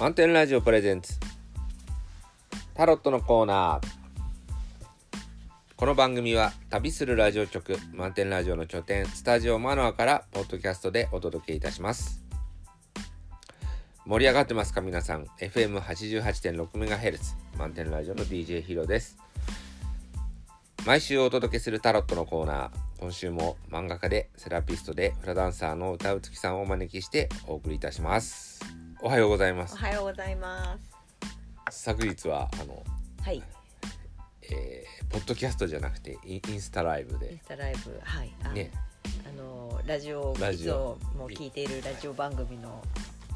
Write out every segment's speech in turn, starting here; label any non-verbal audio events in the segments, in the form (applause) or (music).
満点ラジオプレゼンツ。タロットのコーナー。この番組は旅するラジオ局満点ラジオの拠点スタジオマノアからポッドキャストでお届けいたします。盛り上がってますか皆さん？FM88.6MHz 満点ラジオの DJ ヒロです。毎週お届けするタロットのコーナー。今週も漫画家でセラピストでフラダンサーの歌うつきさんをお招きしてお送りいたします。おはようございますおはようございます。昨日はあの、はい。えーポッドキャストじゃなくてインインスタライブインでスタライブ、はい。あねあのラジオラジオも聞いているラジオ番組の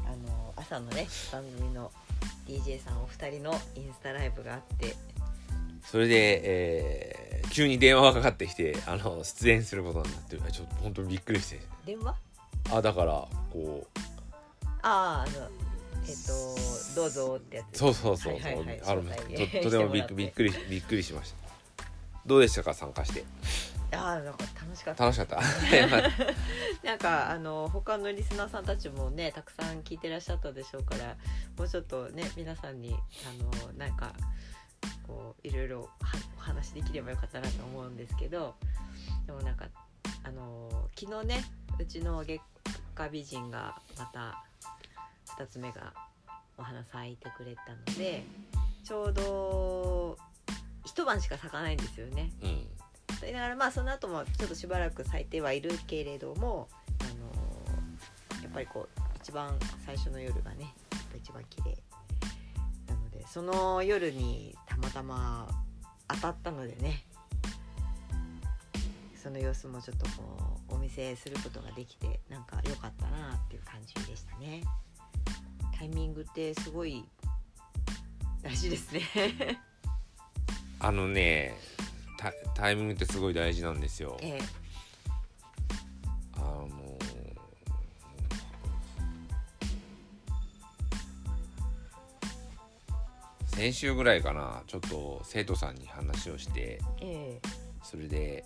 あの朝のね番組の DJ さんお二人のインスタライブがあって、それで、えー急に電話がかかってきてあの出演することになってちょっと本当にびっくりして電話？あだからこうあああのえっとどうぞってやつ。そうそうそうそう、はいはいはい。あのととてもびっ (laughs) びっくりびっくりしました。どうでしたか？参加して。ああなんか楽しかった。楽しかった？(laughs) なんかあの他のリスナーさんたちもねたくさん聞いてらっしゃったでしょうからもうちょっとね皆さんにあのなんかこういろいろはお話できればよかったなと思うんですけどでもなんかあの昨日ねうちの月下美人がまた2つ目がお花咲いてくれたのでちょうど一晩しか咲かないんですよね。うんそれながらまあその後もちょっとしばらく咲いてはいるけれども、あのーやっぱりこう一番最初の夜がね一番綺麗なのでその夜にたまたま当たったのでねその様子もちょっとこうお見せすることができてなんか良かったなっていう感じでしたね。タイミングってすごい大事ですね。(laughs) あのねタタイミングってすごい大事なんですよええあの先週ぐらいかなちょっと生徒さんに話をしてええそれで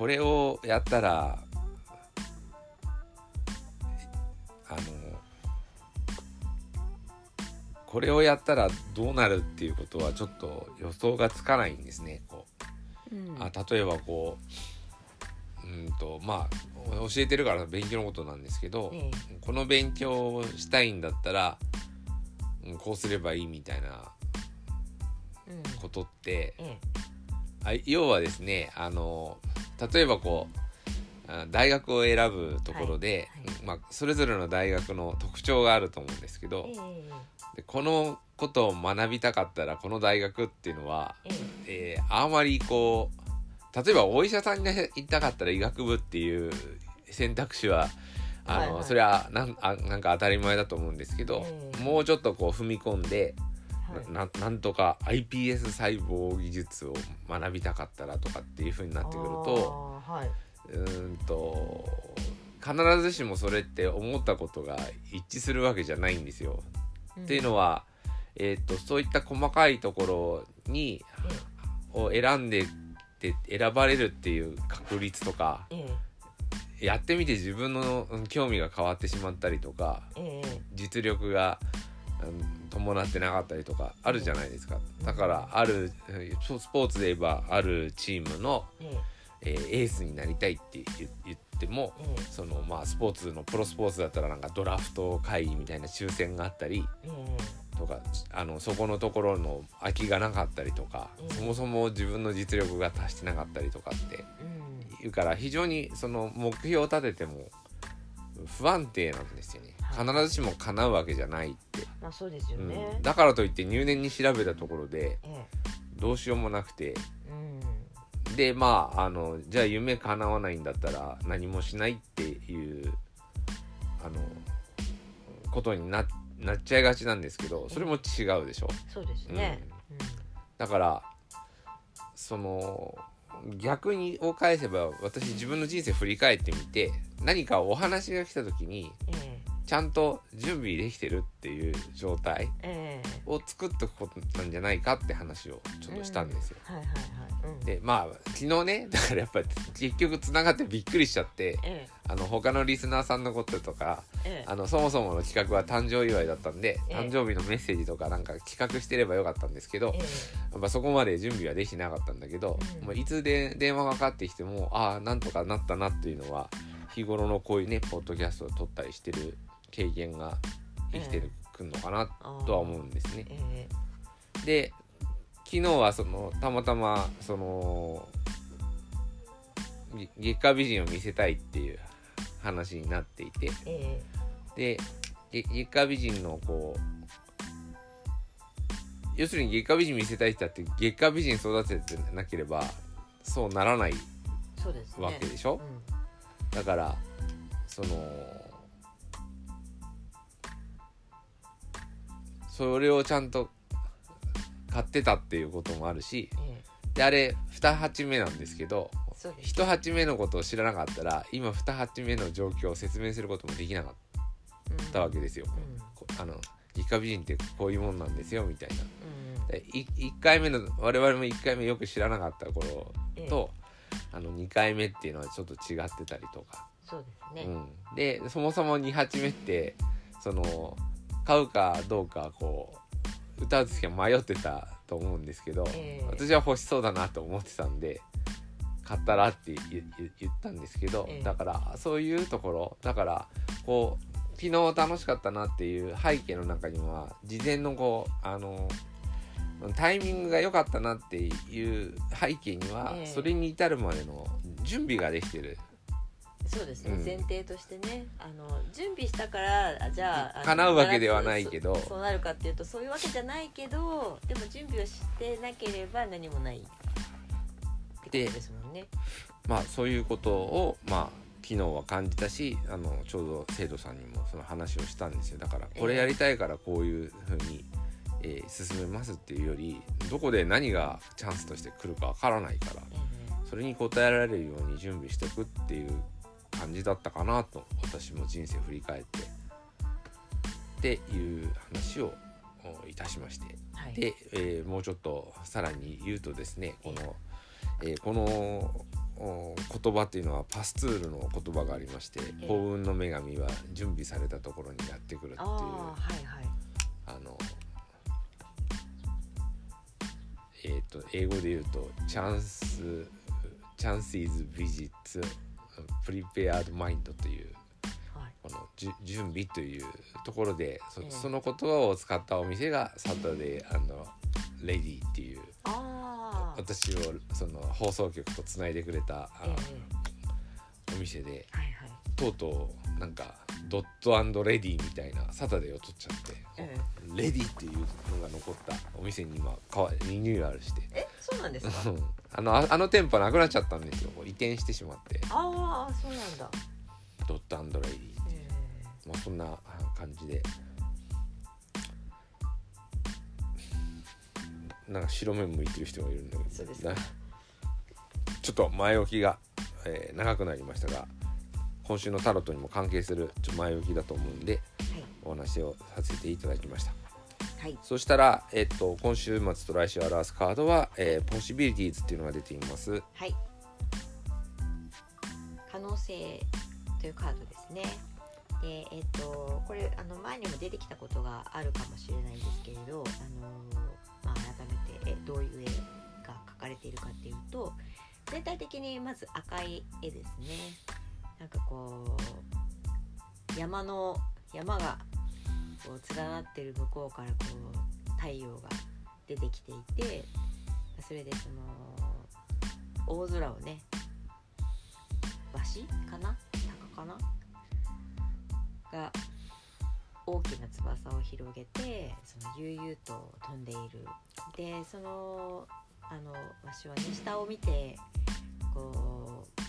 これをやったらあのこれをやったらどうなるっていうことはちょっと予想がつかないんですね。こう。うん。あ例えばこううんとまあ教えてるから勉強のことなんですけど、えこの勉強をしたいんだったら、うんこうすればいいみたいなことってえ。あ要はですねあの例えばこうあ大学を選ぶところで、はいはい。まあ、それぞれの大学の特徴があると思うんですけどええでこのことを学びたかったらこの大学っていうのは、ええ。えーあんまりこう例えばお医者さんになりたかったら医学部っていう選択肢はあの、はいはい。それはなんあなんか当たり前だと思うんですけど、ええ。もうちょっとこう踏み込んで、はいななんとか iPS 細胞技術を学びたかったらとかっていう風になってくるとはい。うーんと必ずしもそれって思ったことが一致するわけじゃないんですよ。うん。っていうのは、えー、とそういった細かいところにを選んでって選ばれるっていう確率とかええ。やってみて自分のうん興味が変わってしまったりとかええ。実力が、うん伴ってなかったりとかあるじゃないですか。だからあるえースポーツで言えばあるチームの、えええーエースになりたいって言言ってもええそのまあスポーツのプロスポーツだったらなんかドラフト会議みたいな抽選があったりええとかあのそこのところの空きがなかったりとか、うん。そもそも自分の実力が達してなかったりとかってうん。いうから非常にその目標を立てても不安定なんですよね、はい必ずしも叶うわけじゃないって、まあそうですよね。うん、だからといって入念に調べたところでえどうしようもなくて。えうん。でまああのじゃあ夢叶わないんだったら何もしないっていうあのことにななっちゃいがちなんですけどそれも違うでしょ？そうですね。だからその逆にを返せば私自分の人生振り返ってみて何かお話が来た時にうんえちゃんと準備できてるっていう状態を作っておくことなんじゃないかって話をちょっとしたんですよ。でまあ昨日ね (laughs) だからやっぱ結局つながってびっくりしちゃってえあの他のリスナーさんのこととかええ。えあのそもそもの企画は誕生祝いだったんで、ええ。誕生日のメッセージとかなんか企画してればよかったんですけど、え。やっぱそこまで準備はできてなかったんだけど、うん。もういつで電話がかかってきてもああなんとかなったなっていうのは日頃のこういうねポッドキャストを撮ったりしてる経験が生きてるくんのかなとは思うんですね。えで昨日はそのたまたまそのげ月下美人を見せたいっていう話になっていて。ええ。でげ月下美人のこう要するに月下美人見せたい人だって月下美人育ててなければそうならないわけでしょ、うだからそのそれをちゃんと買ってたっていうこともあるしであれ2鉢目なんですけどえそうです。1鉢目のことを知らなかったら今2鉢目の状況を説明することもできなかったわけですよ。うん。こあの月下美人ってこういうもんなんですよみたいな。うん。でい1回目の我々も1回目よく知らなかった頃ええ。と、あの2回目っていうのはちょっと違ってたりとか、そうですね、うん、でそもそも2鉢目ってその買うかどうかこう歌う時は迷ってたと思うんですけど、ええ。私は欲しそうだなと思ってたんで買ったらって言ったんですけど、ええ。だからそういうところだからこう昨日楽しかったなっていう背景の中には事前のこうあのタイミングが良かったなっていう背景には、ええ。それに至るまでの準備ができてるそうですね、うん。前提としてねあの準備したからあじゃあ叶うわけではないけど。そそうなるかっていうとそういうわけじゃないけどでも準備をしてなければ何もないってことでですもんね。まあそういうことをまあ昨日は感じたしあのちょうど生徒さんにもその話をしたんですよ。だからこれやりたいからこういうふうに、えー進めますっていうよりどこで何がチャンスとして来るかわからないからえそれに応えられるように準備していくっていう感じだったかなと私も人生振り返って。っていう話をおいたしまして。えはい、で、えーもうちょっとさらに言うとですねこの、えーこのお言葉っていうのはパスツールの言葉がありましてえ幸運の女神は準備されたところにやってくるっていうああはいはい。あのえっ、と英語で言うとチャンスチャンス is visits prepared mind というはい。この準備というところでそ,、ええ。その言葉を使ったお店がサタデーレディっていうああ私をその放送局とつないでくれたあええ。お店ではいはい。とうとうなんかドットレディみたいなサタデーを取っちゃって、えレディっていうのが残ったお店に今リニューアルして。ええそうなんですか？うん。あのああの店舗なくなっちゃったんですよ移転してしまって。ああそうなんだ、ドットレディえまあそんな感じで。なんか白目向いてる人がいるんだけど。そうですちょっと前置きが、えー長くなりましたが今週のタロットにも関係するちょ前置きだと思うんでえお話をさせていただきました。はい。はいそしたら、えっと、今週末と来週表すカードは、えーポシビリティーズっていうのが出ています。はい。可能性というカードですね。でえっ、とこれあの前にも出てきたことがあるかもしれないんですけれどあの、まあ、改めてえどういう絵が描かれているかっていうと全体的にまず赤い絵ですねなんかこう山の山がこう連なってる向こうからこう太陽が出てきていてそれでその大空をね鷲かな？鷹かな？が大きな翼を広げてその悠々と飛んでいる。でそのあの鷲はね下を見てこう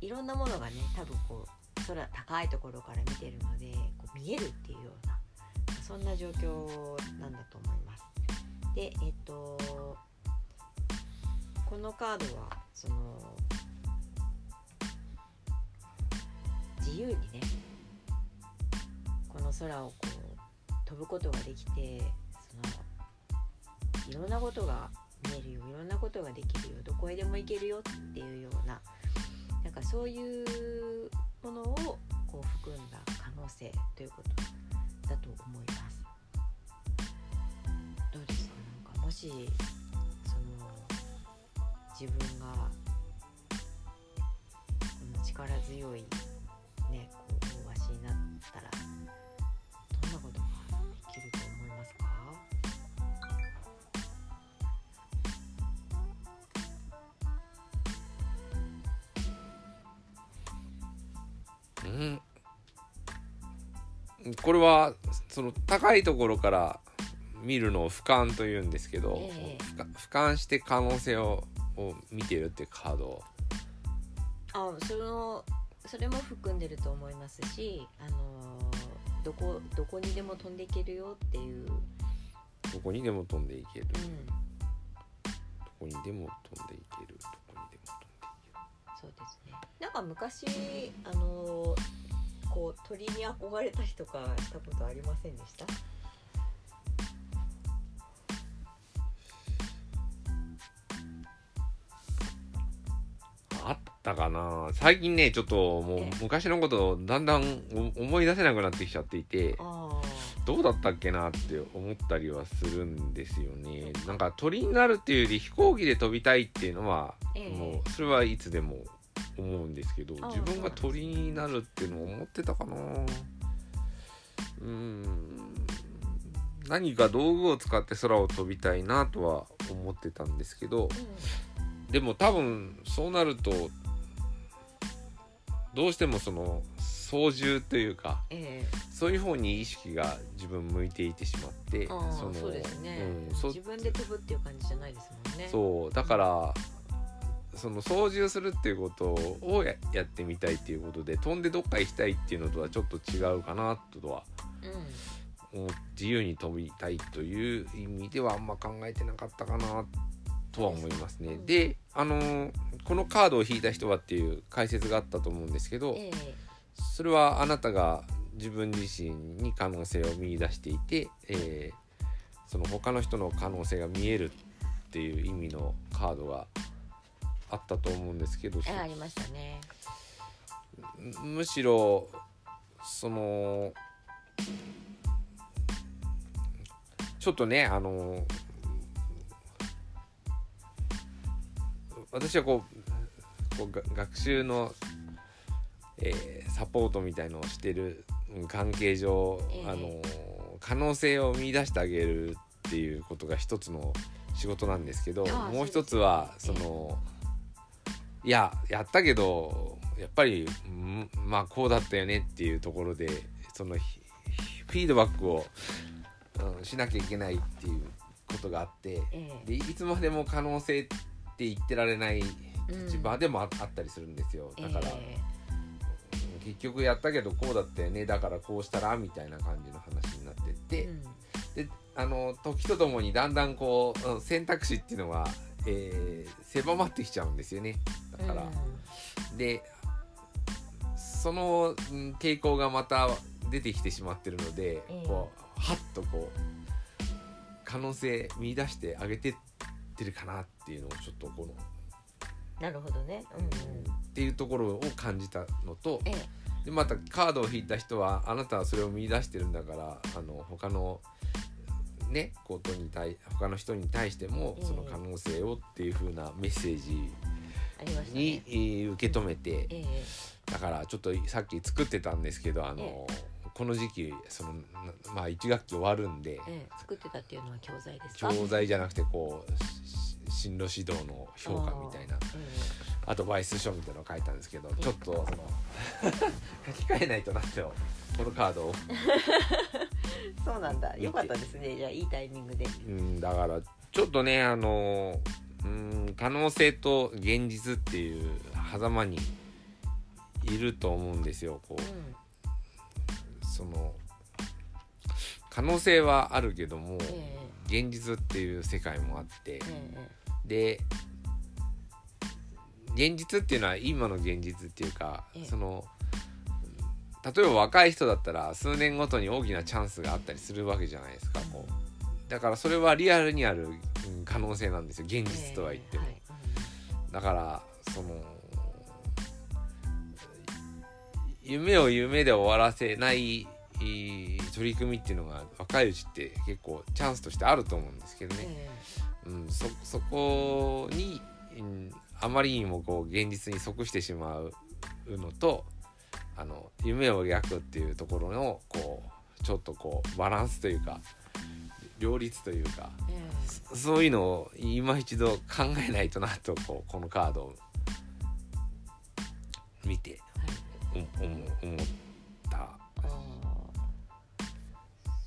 いろんなものがね多分こう空高いところから見てるのでこう見えるっていうようなそんな状況なんだと思います。でえっとこのカードはその自由にねこの空をこう飛ぶことができてそのいろんなことが見えるよいろんなことができるよどこへでも行けるよっていうようななんかそういうものをこう含んだ可能性ということだと思います。どうですか？なんかもしその自分がこの力強いねこう大橋になったらうん。これはその高いところから見るのを俯瞰というんですけど、ええ。俯瞰して可能性をを見てるってカード。あそのそれも含んでると思いますし、あのーどこどこにでも飛んでいけるよっていう、どこにでも飛んでいける、うん、どこにでも飛んでいける。どこにでも飛んでいける。そうですねなんか昔あのーこう鳥に憧れたりとかしたことありませんでした？あったかな。最近ねちょっともうええ。昔のことをだんだんお思い出せなくなってきちゃっていてあどうだったっけなって思ったりはするんですよね。なんか鳥になるっていうより飛行機で飛びたいっていうのは、ええ。もうそれはいつでも思うんですけど自分が鳥になるっていうのを思ってたかな。うーん。何か道具を使って空を飛びたいなとは思ってたんですけどうでも多分そうなるとどうしてもその操縦というかん、え。そういう方に意識が自分向いていてしまってえああのそうですね、うんそ自分で飛ぶっていう感じじゃないですもんね。そうだからその操縦するっていうことをややってみたいっていうことで飛んでどっか行きたいっていうのとはちょっと違うかなとはうん。自由に飛びたいという意味ではあんま考えてなかったかなとは思いますね。であのーこのカードを引いた人はっていう解説があったと思うんですけど、ええ。それはあなたが自分自身に可能性を見出していて、えーその他の人の可能性が見えるっていう意味のカードがあったと思うんですけど、ええありましたね。むしろそのちょっとねあの私はこうこうが学習の、えーサポートみたいのをしてるうん関係上、ええ。あの可能性を見出してあげるっていうことが一つの仕事なんですけどもう一つはそですそうのいややったけどやっぱりんまあこうだったよねっていうところでそのひフィードバックを、うんしなきゃいけないっていうことがあってええ。でいつまでも可能性って言ってられないうん。立場でもああったりするんですよ。だから、え結局やったけどこうだったよねだからこうしたらみたいな感じの話になってって、であの時とともにだんだんこううん選択肢っていうのは、えー狭まってきちゃうんですよねだから、でそのうん傾向がまた出てきてしまってるので、ええこうはっとこう可能性見出してあげてってるかなっていうのをちょっとこの、なるほどね。うんうん。っていうところを感じたのとええ。でまたカードを引いた人はあなたはそれを見出してるんだからあの他のねことに対他の人に対してもええその可能性をっていう風なメッセージにね、えー受け止めてええ。だからちょっとさっき作ってたんですけどあのえこの時期そのなまあ1学期終わるんでええ。作ってたっていうのは教材ですか？教材じゃなくてこうし進路指導の評価みたいな。アドバイス書みたいなのを書いたんですけどちょっとその (laughs) 書き換えないとなってよこのカードを。え (laughs) そうなんだ。よかったですね。じゃあいいタイミングで。うん、だからちょっとねあのうん可能性と現実っていう狭間にいると思うんですよ。こううその可能性はあるけども現実っていう世界もあって。ええで現実っていうのは今の現実っていうかええ。その例えば若い人だったら数年ごとに大きなチャンスがあったりするわけじゃないですかこう。だからそれはリアルにあるうん可能性なんですよ現実とは言っても、だからその夢を夢で終わらせないい取り組みっていうのが若いうちって結構チャンスとしてあると思うんですけどね、えうん、そそこに、うん、あまりにもこう現実に即してしまうのとあの夢を描くっていうところのこうちょっとこうバランスというか両立というかーえ。ーそそういうのを今一度考えないとなとこうこのカードを見てはい。お思思った。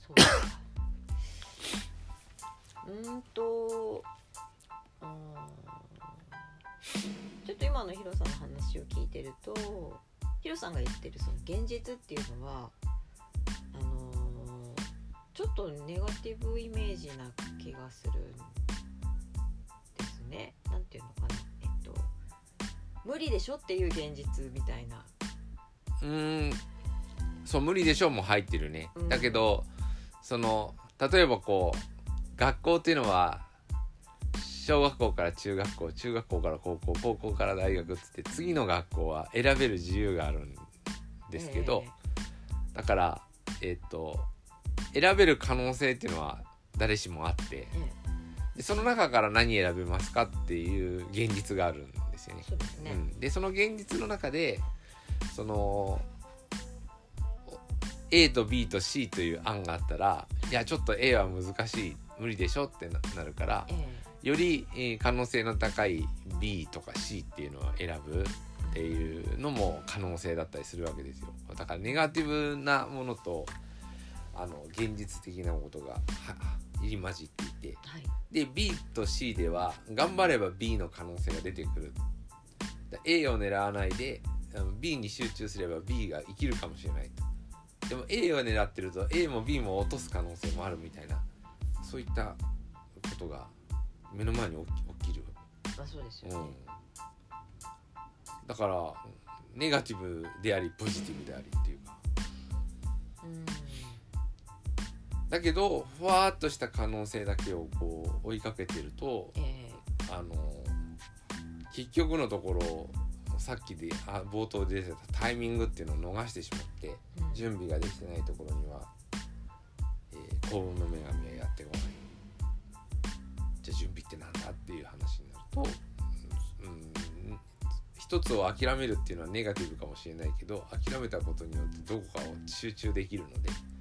そうか。うーんとちょっと今のヒロさんの話を聞いてるとヒロさんが言ってるその現実っていうのはあのーちょっとネガティブイメージな気がするんですね。なんていうのかな。えっと無理でしょっていう現実みたいな。うーん。そう無理でしょも入ってるね、うん。だけどその例えばこう学校っていうのは小学校から中学校中学校から高校高校から大学っつって次の学校は選べる自由があるんですけど、だからえっ、と選べる可能性っていうのは誰しもあってでその中から何選べますかっていう現実があるんですよねー。そうですね。うん、でその現実の中でその A と B と C という案があったらいやちょっと A は難しい無理でしょってななるからえーより、えー可能性の高い B とか C っていうのを選ぶっていうのも可能性だったりするわけですよだからネガティブなものとあの現実的なことがは入り混じっていて。はい。で B と C では頑張れば B の可能性が出てくる。だ A を狙わないで B に集中すれば B が生きるかもしれないと。でも A を狙ってると A も B も落とす可能性もあるみたいなそういったことが目の前に起き起きる、まあそうですよね。うん、だからネガティブでありポジティブでありっていうだけどふわーっとした可能性だけをこう追いかけてるとえあの結局のところさっきであ冒頭で出てたタイミングっていうのを逃してしまってーうん準備ができてないところには、えー幸運の女神はやってこないじゃあ準備ってなんだっていう話になると、うん、一つを諦めるっていうのはネガティブかもしれないけど諦めたことによってどこかを集中できるのではい。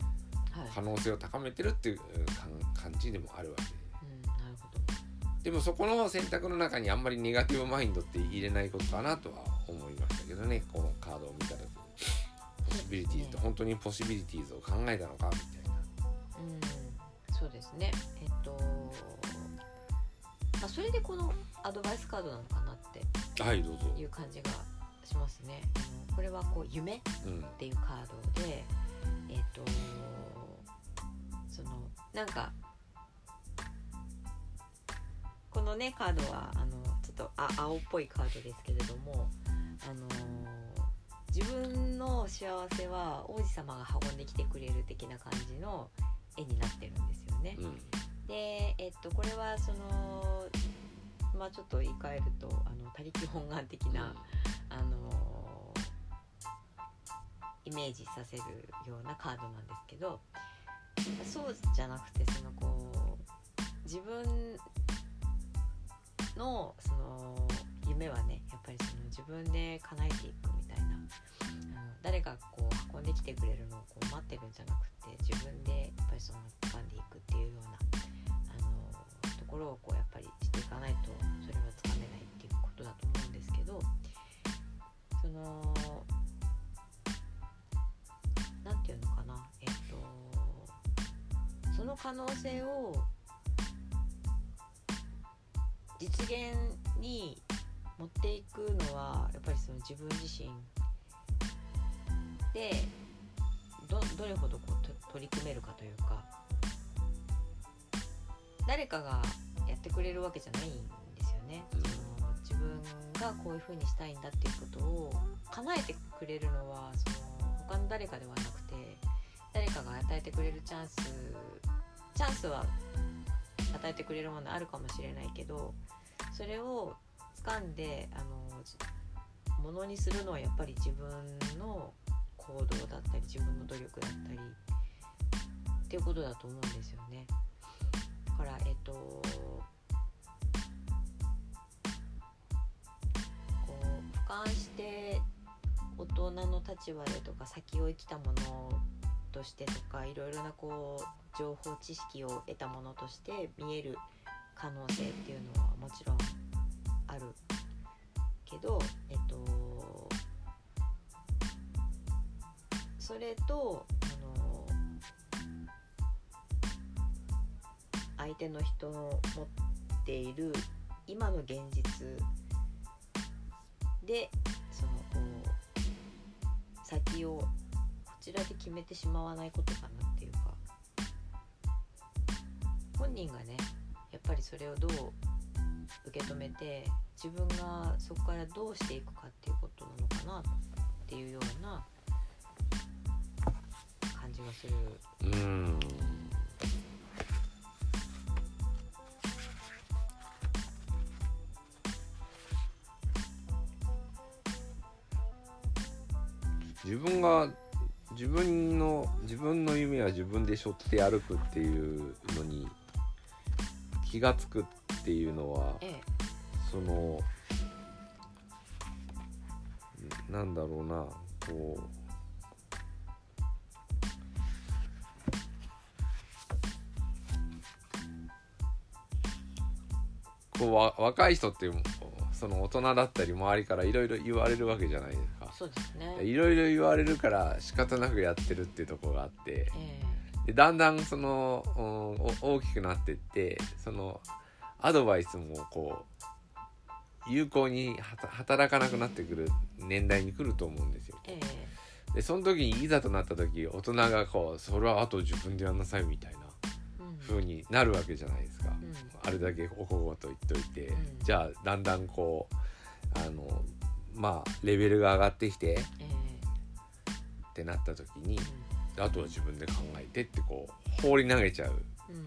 可能性を高めてるっていううん感感じでもあるわけで。うん、なるほど。でもそこの選択の中にあんまりネガティブマインドって入れないことかなとは思いましたけどねこのカードを見た時ポシビリティーズと本当にポシビリティーズを考えたのかみたいなうん、そうですね。えっと、まあそれでこのアドバイスカードなのかなってはいどうぞいう感じがしますね。これはこう夢っうんていうカードで、えっと、そのなんかこのねカードはあのちょっとあ青っぽいカードですけれども、あの自分の幸せは王子様が運んできてくれる的な感じの絵になってるんですよね。うんで、えっと、これはそのまあちょっと言い換えるとあの他力本願的な、あのイメージさせるようなカードなんですけどそうじゃなくてそのこう自分のその夢はねやっぱりその自分で叶えていくみたいなあの誰がこう運んできてくれるのをこう待ってるんじゃなくて自分でやっぱりその掴んでいくっていうようなあのところをこうやっぱりしていかないとそれはつかめないっていうことだと思うんですけどそのその可能性を実現に持っていくのはやっぱりその自分自身でどどれほどこうと取り組めるかというか誰かがやってくれるわけじゃないんですよね。その自分がこういうふうにしたいんだっていうことを叶えてくれるのはその他の誰かではなくて誰かが与えてくれるチャンスチャンスは与えてくれるものあるかもしれないけどそれを掴んであのものにするのはやっぱり自分の行動だったり自分の努力だったりっていうことだと思うんですよね。だからえっとこう俯瞰して大人の立場でとか先を生きたものとしてとかいろいろなこう情報知識を得たものとして見える可能性っていうのはもちろんあるけどえっとそれとあの相手の人の持っている今の現実でそのこう先をちらで決めてしまわないことかなっていうか本人がねやっぱりそれをどう受け止めて自分がそこからどうしていくかっていうことなのかなっていうような感じがする。うん自分が自分の自分の夢は自分で背負って歩くっていうのに気が付くっていうのはええ。そのなんだろうなこうこうわ若い人っていうその大人だったり周りからいろいろ言われるわけじゃないですかそうですね。いろいろ言われるから仕方なくやってるっていうところがあってえでだんだんその、うんお大きくなってってそのアドバイスもこう有効に働かなくなってくる年代に来ると思うんですよ。ええでその時にいざとなった時大人がこうそれはあと自分でやんなさいみたいな風になるわけじゃないですか。ん。あれだけおこごと言っといて、うん。じゃあだんだんこうあのまあレベルが上がってきてえってなった時にえあとは自分で考えてってこう放り投げちゃう。うん。うん。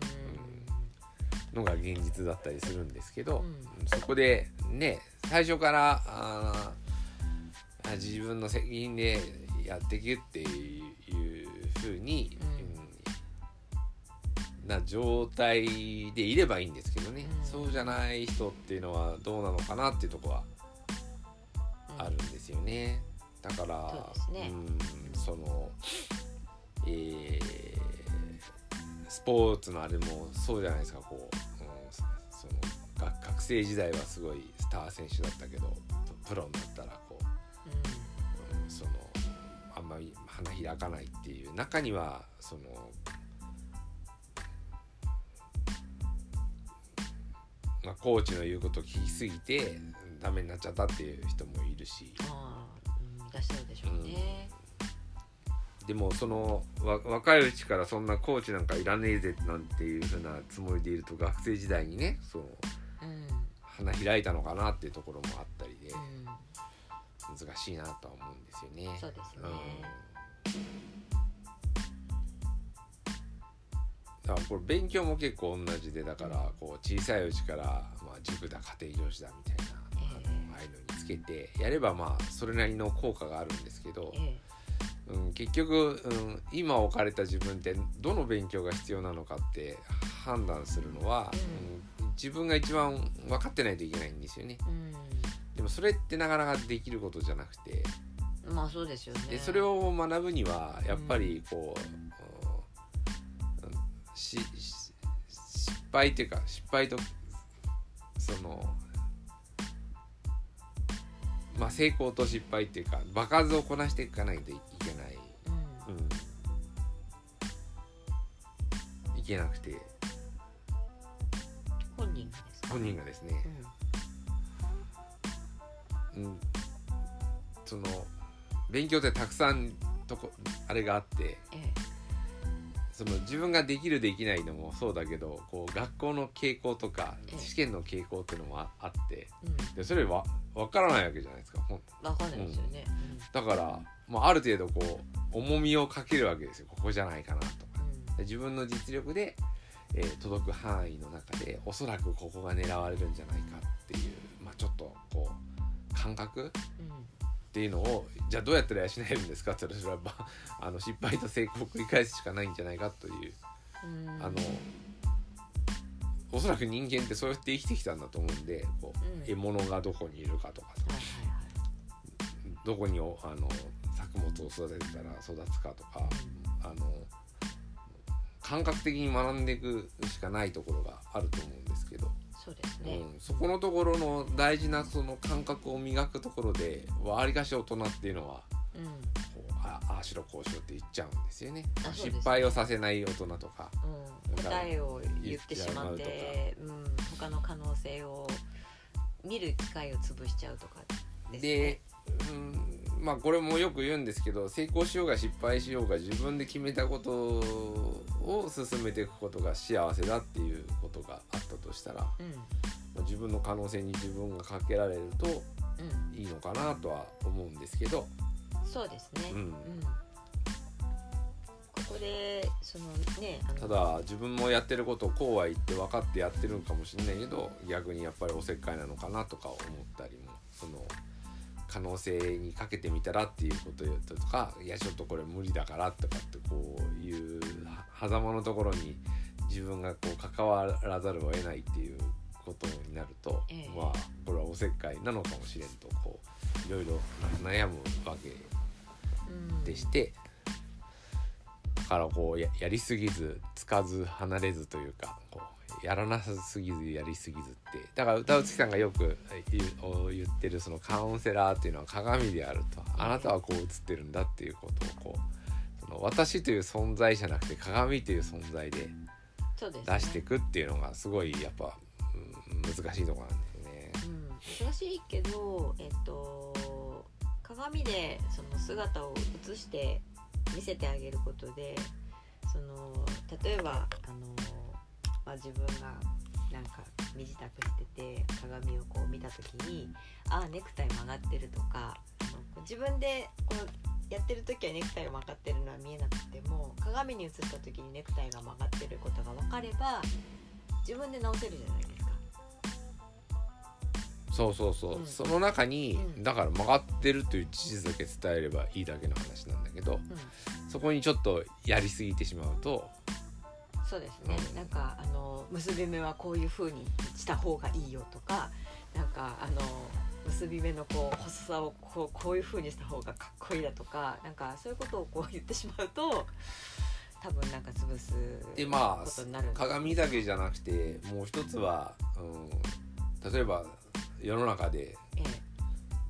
のが現実だったりするんですけど、うん。そこでね最初からあ自分の責任でやっていくっていうふうに、うんな状態でいればいいんですけどね、うん。そうじゃない人っていうのはどうなのかなっていうところはうん。あるんですよね。だからね。うんそのえースポーツのあれもそうじゃないですか。こう、うんその学学生時代はすごいスター選手だったけどププロになったらこう、うんそのあんまり花開かないっていう中にはそのまあ、コーチの言うことを聞きすぎてダメになっちゃったっていう人もいるしああ、うん、いらっしゃるでしょうね。でもそのわ若いうちからそんなコーチなんかいらねえぜなんていうふうなつもりでいると学生時代にねそううん、花開いたのかなっていうところもあったりでうん、難しいなとは思うんですよね。そうですね。だからこれ勉強も結構同じでだからこう小さいうちから、まあ、塾だ家庭教師だみたいな、あのええ。ああいうのにつけてやればまあそれなりの効果があるんですけど、えうん、結局、うん、今置かれた自分ってどの勉強が必要なのかって判断するのは、うん。自分が一番分かってないといけないんですよね。え、でもそれってなかなかできることじゃなくてうん、まあそうですよね。でそれを学ぶにはやっぱりこう、失敗っていうか失敗とそのまあ成功と失敗っていうか場数をこなしていかないといけない。うん、うん、いけなくて。本人がですか？本人がですね。う、ん、うん、その勉強ってたくさんとこあれがあって。えその自分ができるできないのもそうだけどこう学校の傾向とかええ。試験の傾向っていうのもああってでそれは分からないわけじゃないですかほんわかんないですよね。だから、まあ、ある程度こう重みをかけるわけですよここじゃないかなとか。自分の実力でえー届く範囲の中でおそらくここが狙われるんじゃないかっていう、まあ、ちょっとこう感覚っていうのをじゃあどうやったら養えるんですかって言ったらそれはば (laughs) あの失敗と成功を繰り返すしかないんじゃないかという。うん。うんあのおそらく人間ってそうやって生きてきたんだと思うんでこう、うん。獲物がどこにいるかとかはいはいどこにおあの作物を育てたら育つかとかあの感覚的に学んでいくしかないところがあると思うんですけど、そうですね、うん、そこのところの大事なその感覚を磨くところでわりかし大人っていうのはうん。こうあああしろこうしろって言っちゃうんですよね。あそうですね。失敗をさせない大人とかうん、答えを言ってしまって、うん、他の可能性を見る機会を潰しちゃうとかですね。で、うん、まあこれもよく言うんですけど成功しようが失敗しようが自分で決めたことを進めていくことが幸せだっていうことがあったとしたら、まうん。あ自分の可能性に自分がかけられるとうん。いいのかなとは思うんですけど、そうですね、うん。ここでそのねただ自分もやってることをこうは言って分かってやってるのかもしれないけど逆にやっぱりおせっかいなのかなとか思ったりもその可能性にかけてみたらっていうこととかいやちょっとこれ無理だからとかってこういうは狭間のところに自分がこう関わらざるを得ないっていうことになると、ええ。まあこれはおせっかいなのかもしれんとこういろいろ悩むわけうんでして、だからこうややりすぎずつかず離れずというかこうやらなさすぎずやりすぎずってだから歌うつきさんがよく言ってるそのカウンセラーっていうのは鏡であると。あなたはこう映ってるんだっていうことをこうその私という存在じゃなくて鏡という存在で出していくっていうのがすごいやっぱ、うん難しいところなんですよね。うん、難しいけど、えっと、鏡でその姿を映して見せてあげることでその例えばあの、まあ、自分がなんか身支度してて鏡をこう見た時にああネクタイ曲がってるとか自分でこうやってる時はネクタイが曲がってるのは見えなくても鏡に映った時にネクタイが曲がってることが分かれば自分で直せるじゃないですか。そうそうそう、うん。その中に、うん。だから曲がってるという事実だけ伝えればいいだけの話なんだけどうんそこにちょっとやりすぎてしまうとそうですね、うん。なんかあの結び目はこういう風にした方がいいよとかなんかあの結び目のこう細さをこうこういう風にした方がかっこいいだとかなんかそういうことをこう言ってしまうと多分なんか潰すでまあ鏡だけじゃなくてもう一つは、うん、例えば世の中でえ。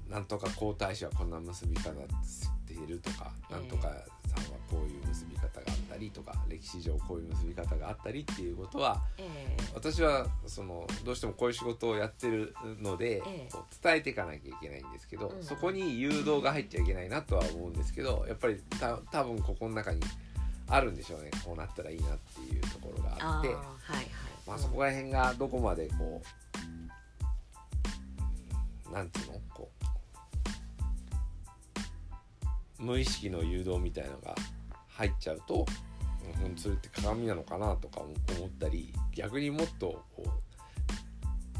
なんとか皇太子はこんな結び方しているとか、ええ。なんとかさんはこういう結び方がりとか歴史上こういう結び方があったりっていうことはええ。私はそのどうしてもこういう仕事をやってるので、ええ。こう伝えていかなきゃいけないんですけど、うんそこに誘導が入っちゃいけないなとは思うんですけどやっぱりた多分ここの中にあるんでしょうね。こうなったらいいなっていうところがあってあーはいはい、まあ、そこら辺がどこまでこうなんていうの？こう無意識の誘導みたいのが入っちゃうと、うん、それって鏡なのかなとか思ったり逆にもっとこ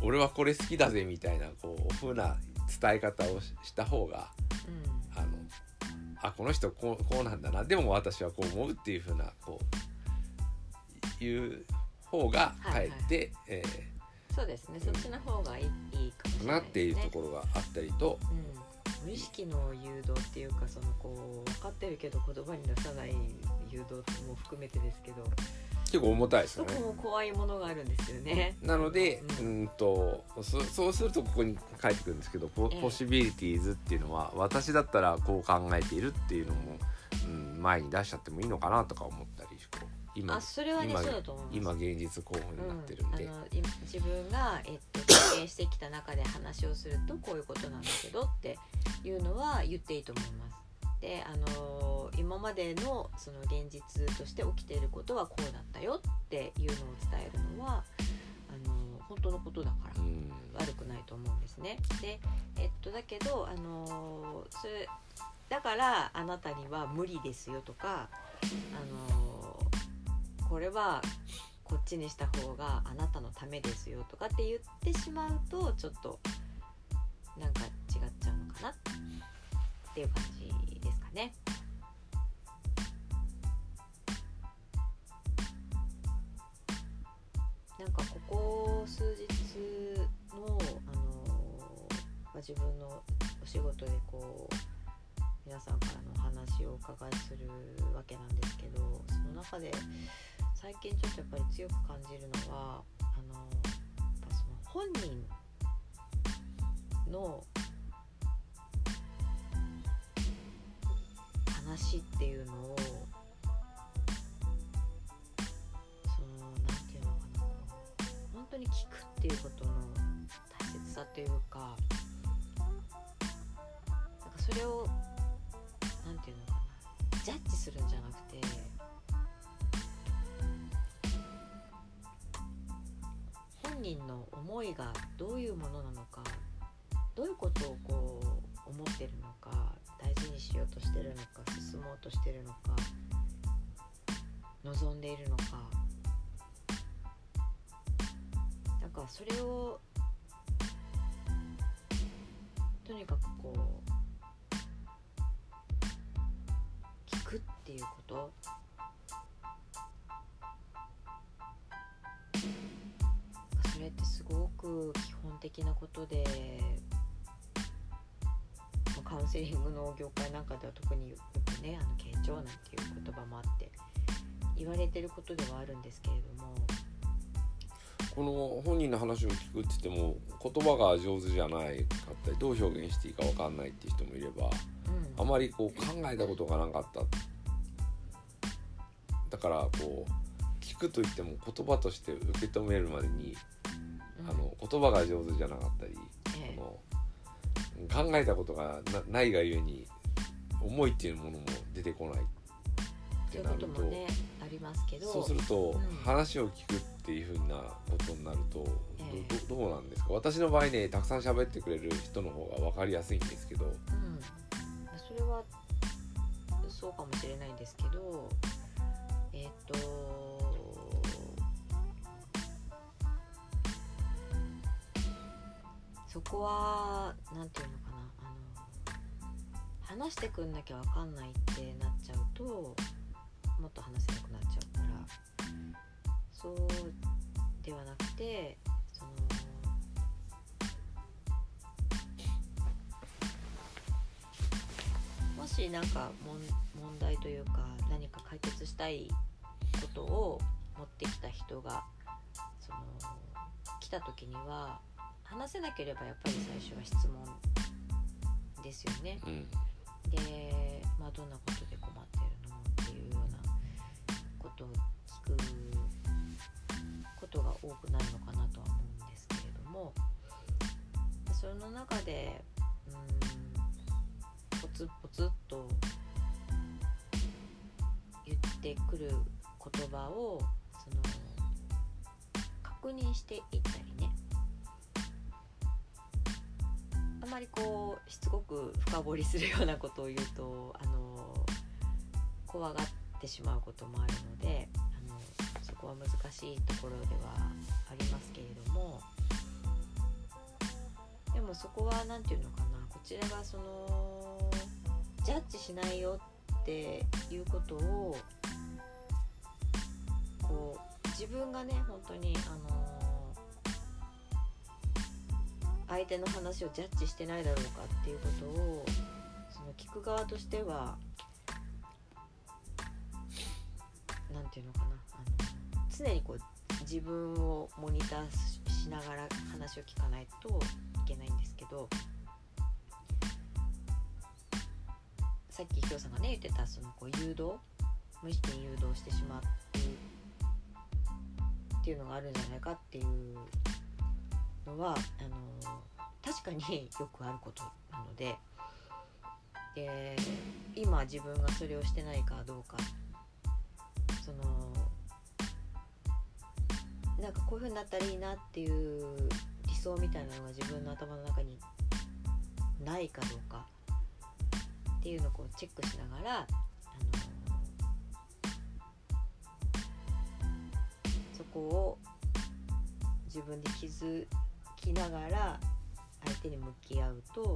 う俺はこれ好きだぜみたいなこう風な伝え方をした方がうんあのあこの人こうこうなんだなでも私はこう思うっていう風なこういう方がかえって、えそうですねそっちの方がいいいいかもしれなですねなっていうところがあったりと、うん、無意識の誘導っていうかそのこう分かってるけど言葉に出さない誘導も含めてですけど結構重たいですそこよね。も怖いものがあるんですよね。なので、ううんん、とそそうするとここに書いてくるんですけどポええポシビリティーズっていうのは私だったらこう考えているっていうのも、うん、前に出しちゃってもいいのかなとか思ったり今あそれはね今そうだと思います。今現実候補になってるんで、うん、あのい自分が、えっと、経験してきた中で話をするとこういうことなんだけどっていうのは言っていいと思います。であの今までのその現実として起きていることはこうだったよっていうのを伝えるのはあの本当のことだからうん悪くないと思うんですね。で、えっと、だけど、あのそれだからあなたには無理ですよとか、あのこれはこっちにした方があなたのためですよとかって言ってしまうとちょっとなんか違っちゃうのかなっていう感じですかね。なんかここ数日の、あのまあ、自分のお仕事でこう皆さんからのお話をお伺いするわけなんですけどその中で最近ちょっとやっぱり強く感じるのはあのやっぱその本人の話っていうのをそのなんていうのかな本当に聞くっていうことの大切さというかなんかそれをジャッジするんじゃなくて本人の思いがどういうものなのかどういうことをこう思ってるのか大事にしようとしてるのか進もうとしてるのか望んでいるのか。なんかそれをとにかくこうっていうこと？それってすごく基本的なことでまあカウンセリングの業界なんかでは特によくねあの傾聴なんていう言葉もあって言われてることではあるんですけれども。この本人の話を聞くって言っても言葉が上手じゃないかったりどう表現していいか分かんないっていう人もいればうん。あまりこう考えたことがなかった。だからこう聞くといっても言葉として受け止めるまでに、うん。あの言葉が上手じゃなかったり、ええ。あの考えたことがなないがゆえに思いっていうものも出てこないってなるとこともねありますけど。そうすると、うん。話を聞くっていうふうなことになると、ええ。どどどうなんですか？私の場合ねたくさん喋ってくれる人の方が分かりやすいんですけど。うん、それはそうかもしれないんですけどえっ、とそこはなんていうのかなあの話してくんなきゃわかんないってなっちゃうともっと話せなくなっちゃうから。そうではなくてそのもし何か問問題というか何か解決したいことを持ってきた人がその来た時には話せなければやっぱり最初は質問ですよね。うんで、まあ、どんなことで困ってるのっていうようなことを聞くことが多くなるのかなとは思うんですけれどもその中でうんポツポツっとてくる言葉をその確認していったりね。あまりこうしつこく深掘りするようなことを言うとあの怖がってしまうこともあるのであのそこは難しいところではありますけれども。でもそこは何て言うのかな。こちらがそのジャッジしないよっていうことをこう自分がね本当にあの相手の話をジャッジしてないだろうかっていうことをその聞く側としてはなんていうのかなあの常にこう自分をモニターしながら話を聞かないといけないんですけどさっきひろさんがね言ってたそのこう誘導無意識に誘導してしまうっていうていうのがあるんじゃないかっていうのはあの確かに (laughs) よくあることなのでで今自分がそれをしてないかどうかそのなんかこういう風になったらいいなっていう理想みたいなのが自分の頭の中にないかどうかっていうのをこうチェックしながらこを自分で気づきながら相手に向き合うと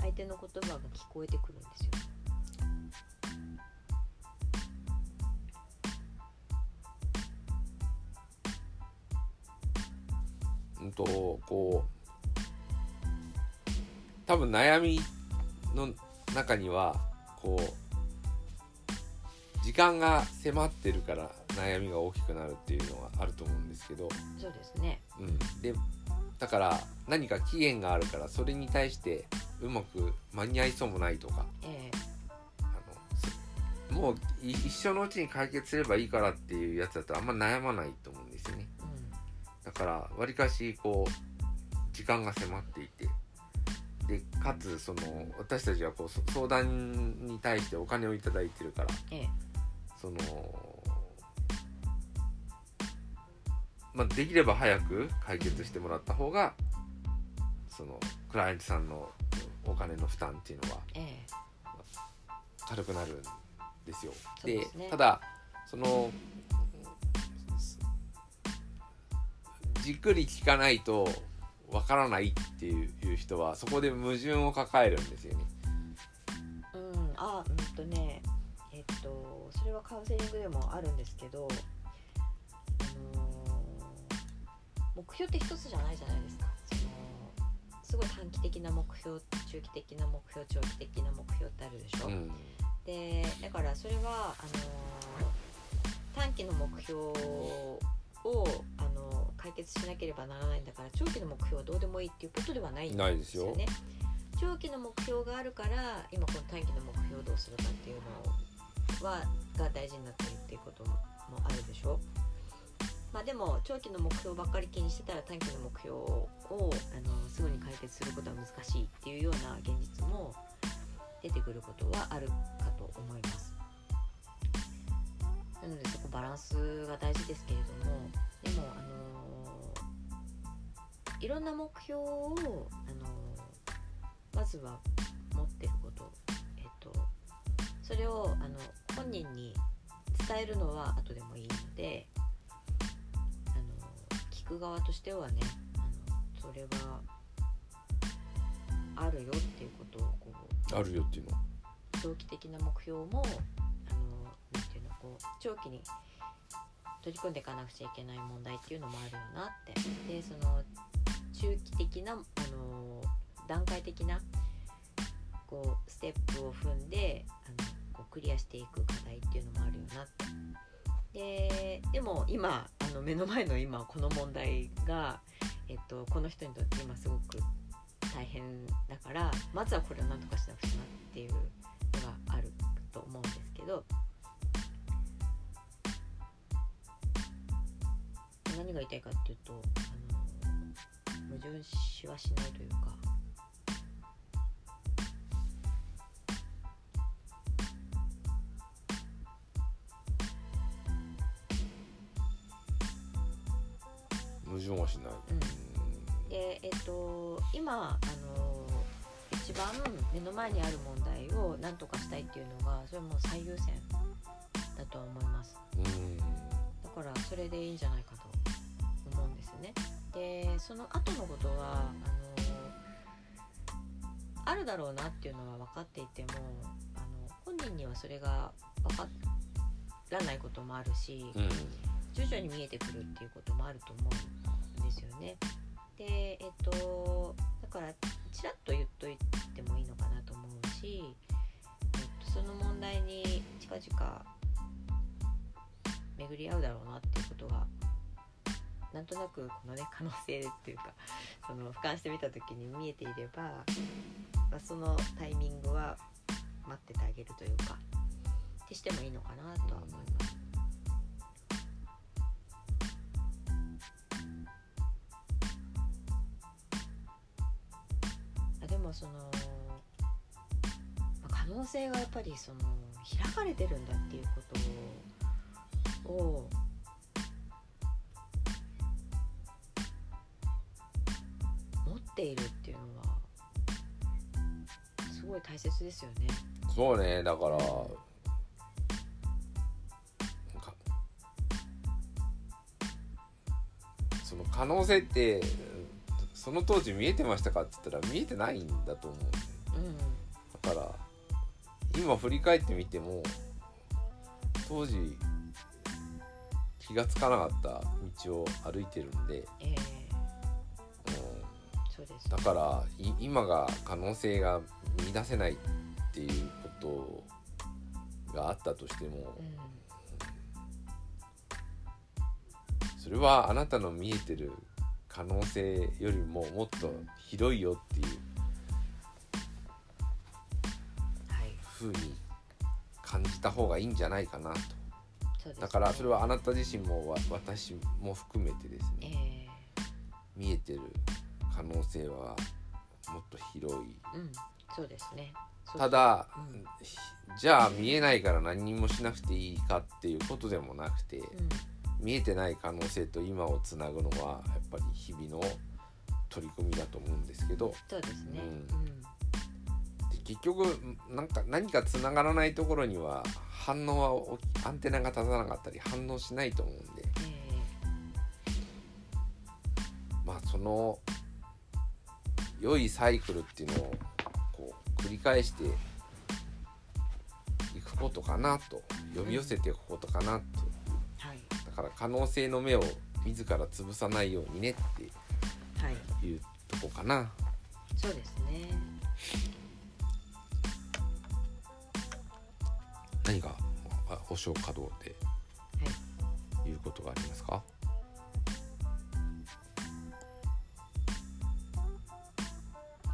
相手の言葉が聞こえてくるんですよ。うんとこう多分悩みの中にはこう時間が迫ってるから悩みが大きくなるっていうのはあると思うんですけど、そうですね。うん、でだから何か期限があるからそれに対してうまく間に合いそうもないとか。えあのそもうい一生のうちに解決すればいいからっていうやつだとあんま悩まないと思うんですよね。えうん。だからわりかしこう時間が迫っていて。でかつその私たちはこうそ相談に対してお金をいただいてるから。ええ。そのまあできれば早く解決してもらった方がそのクライアントさんのお金の負担っていうのはええ軽くなるんですよ。ですねただそのじっくり聞かないとわからないっていう人はそこで矛盾を抱えるんですよね。うん、あうんとねえっとそれはカウンセリングでもあるんですけど、目標って一つじゃないじゃないですかそのすごい短期的な目標中期的な目標長期的な目標ってあるでしょ、うんでだからそれはあの短期の目標をあの解決しなければならないんだから長期の目標はどうでもいいっていうことではないんないですよですよね。長期の目標があるから今この短期の目標をどうするかっていうのはが大事になってるっていうこともあるでしょ。まあでも長期の目標ばっかり気にしてたら短期の目標をあのすぐに解決することは難しいっていうような現実も出てくることはあるかと思います。なのでそこバランスが大事ですけれどもでもあのいろんな目標をあのまずは持ってること、えっと、それをあの本人に伝えるのは後でもいいのでく側としてはねあのそれはあるよっていうことをこうあるよっていうの？は。長期的な目標もあのなんていうのこう長期に取り組んでいかなくちゃいけない問題っていうのもあるよなってでその中期的なあの段階的なこうステップを踏んであのこうクリアしていく課題っていうのもあるよなってででも今あの目の前の今この問題が、えっと、この人にとって今すごく大変だからまずはこれを何とかしなくちゃなっていうのがあると思うんですけど何が言いたいかっていうとあの矛盾しはしないというか矛盾はしない。うん。でえっと今あの一番目の前にある問題を何とかしたいっていうのがそれはもう最優先だとは思います。うん。だからそれでいいんじゃないかと思うんですよね。でその後のことはあのあるだろうなっていうのは分かっていてもあの本人にはそれが分からないこともあるし、うん徐々に見えてくるっていうこともあると思うんですよね。でえっとだからちらっと言っといてもいいのかなと思うし、えっと、その問題に近々巡り合うだろうなっていうことがなんとなくこのね可能性っていうか (laughs) その俯瞰してみた時に見えていれば、まあ、そのタイミングは待っててあげるというかってしてもいいのかなとは思います。もその、まあ可能性がやっぱりその開かれてるんだっていうことを持っているっていうのはすごい大切ですよね。そうねだからか可能性ってその当時見えてましたかって言ったら見えてないんだと思う。うんだから今振り返ってみても当時気がつかなかった道を歩いてるんで、ええ。うん。そうですだからい今が可能性が見出せないっていうことがあったとしても。うん。それはあなたの見えてる可能性よりももっと広いよっていうはい。風に感じた方がいいんじゃないかなと。ね。だからそれはあなた自身もわ私も含めてですえね。え見えてる可能性はもっと広い。うん。そうですね。ただ、うん。ひじゃあ見えないから何にもしなくていいかっていうことでもなくて、うん見えてない可能性と今をつなぐのはやっぱり日々の取り組みだと思うんですけど。そうですね。ううん。んで結局なんか何かつながらないところには反応はアンテナが立たなかったり反応しないと思うんで。えまあその良いサイクルっていうのをこう繰り返していくことかなと呼び寄せていくことかなとから可能性の目を自ら潰さないようにねってはい。いうとこかな。そうですね。何かあ保証稼働ではい。言うことがありますか？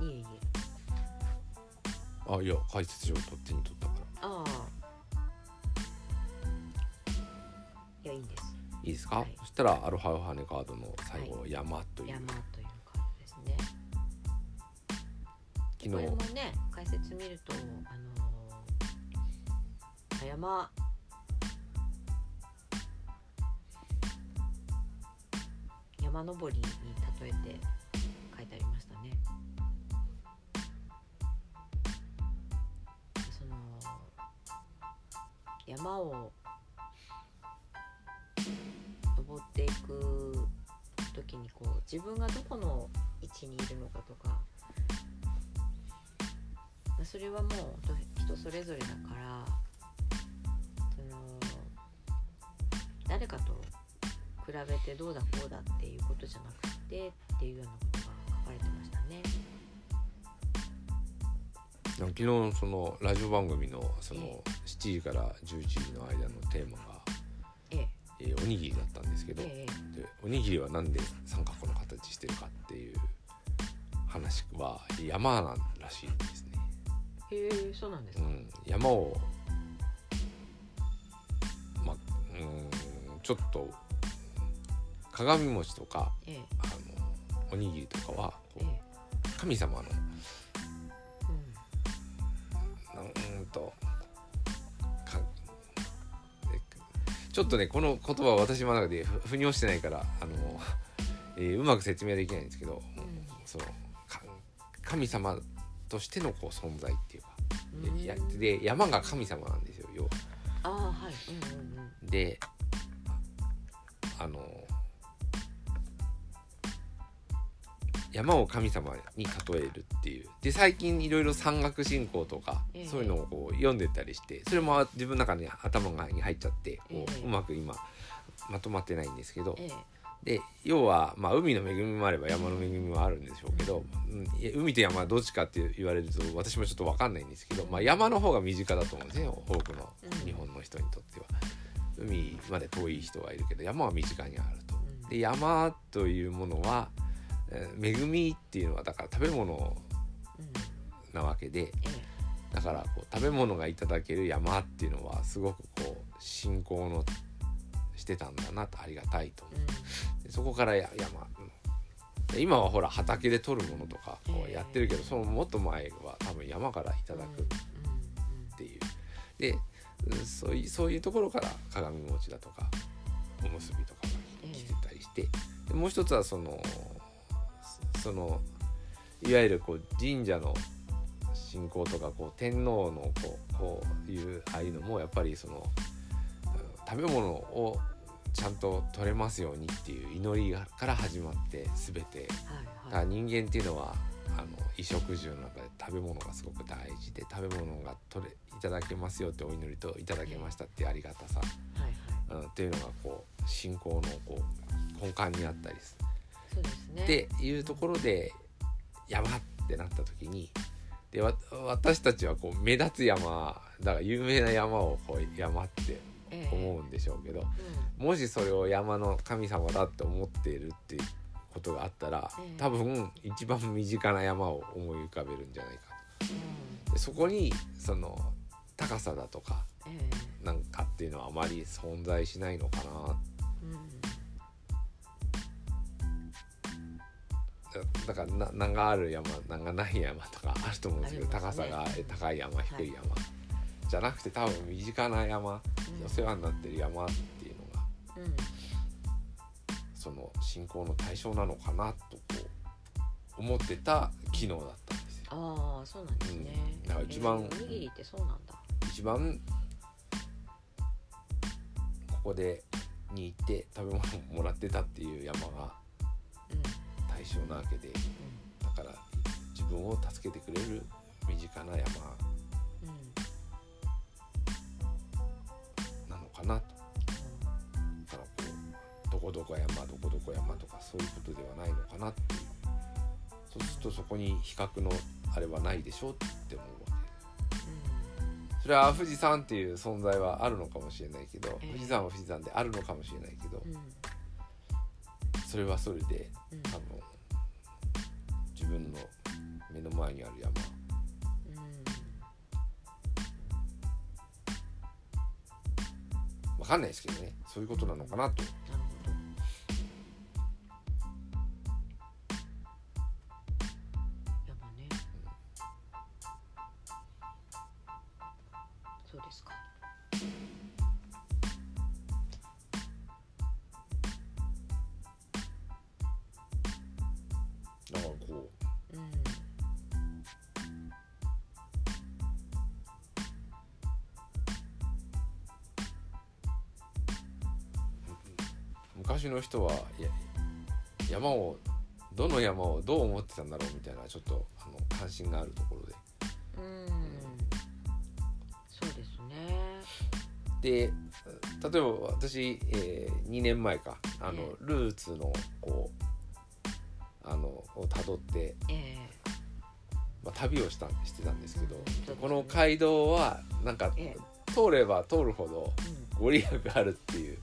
いえいえ。あいや解説書を手に取ったから。ああ。いやいいんですいいですか、はい。そしたらアロハヨハネカードの最後、は山という。山というカードですね。昨これも日ね解説見るとあのー山。山登りに例えて書いてありましたね。その山を登っていく時にこう自分がどこの位置にいるのかとかまあそれはもう人それぞれだからその誰かと比べてどうだこうだっていうことじゃなくてっていうようなことが書かれてましたね。昨日そのラジオ番組のそのえ7時から11時の間のテーマが、えええーおにぎりだったんですけど、ええでおにぎりはなんで三角の形してるかっていう話は山なんらしいんですね。へえそうなんですか。うん、山をまあうんちょっと鏡餅とかええあのおにぎりとかはこえう神様のちょっとねこの言葉は私の中でふ腑に落ちてないからあの、えーうまく説明できないんですけど、ん。そのか神様としてのこう存在っていうか、うん。でやで山が神様なんですよ要は。ああはい。うんうんうん。であの山を神様に例えるっていう。で最近いろいろ山岳信仰とか、ええ。そういうのをこう読んでたりしてそれも自分の中に頭に入っちゃってこう,、え。えうまく今まとまってないんですけど、ええ。で要は、まあ、海の恵みもあれば山の恵みもあるんでしょうけど、海と山はどっちかって言われると私もちょっと分かんないんですけど、まあ、山の方が身近だと思うんですね多くのうん。日本の人にとっては。海まで遠い人はいるけど山は身近にあると。うん。で山というものは、えー恵みっていうのはだから食べ物うんなわけでええ。だからこう食べ物がいただける山っていうのはすごくこう信仰のしてたんだなとありがたいと思う。でそこからや山で今はほら畑で取るものとかこうやってるけど、そのもっと前は多分山からいただくっうんていう。でうんそういうそういうところから鏡餅だとかおむすびとかが来てたりして、でもう一つはそのそのいわゆるこう神社の信仰とかこう天皇のこうこういうああいうのもやっぱりそのうん食べ物をちゃんと取れますようにっていう祈りがから始まって全て。はいはい。人間っていうのはあの衣食住の中で食べ物がすごく大事で食べ物が取れいただけますよってお祈りといただけましたってありがたさ、はいはい。うん、っていうのがこう信仰のこう根幹にあったりすそうですね。っていうところで山ってなった時にでわ私たちはこう目立つ山だから有名な山をこう山ってええ。思うんでしょうけど、うもしそれを山の神様だって思っているっていうことがあったら、ええ。多分一番身近な山を思い浮かべるんじゃないかんうん。でそこにその高さだとかええ。なんかっていうのはあまり存在しないのかなうんだだからな名がある山名がない山とかあると思うんですけど高さが高い山低い山、じゃなくて多分身近な山、うん。お世話になってる山っていうのがうん。その信仰の対象なのかなとこう思ってた昨日だったんですよ。ああそうなんですね、うん。だから一番ええおにぎりってそうなんだ。一番ここでに行って食べ物をもらってたっていう山がうん対象なわけでだから自分を助けてくれる身近な山なのかなと。だからこうどこどこ山どこどこ山とかそういうことではないのかなっていう。そうするとそこに比較のあれはないでしょって思うわけ。それは富士山っていう存在はあるのかもしれないけど、ええ。富士山は富士山であるのかもしれないけど、うんうん。それはそれで前にある山。わかんないですけどね。そういうことなのかなとの人は山をどの山をどう思ってたんだろうみたいなちょっとあの関心があるところで。うん。そうですね。で例えば私、え2年前かあの、ええ。ルーツのこうあのをたどって、えまあ、旅をしたしてたんですけど、うん。この街道はなんか、え通れば通るほどご利益があるっていう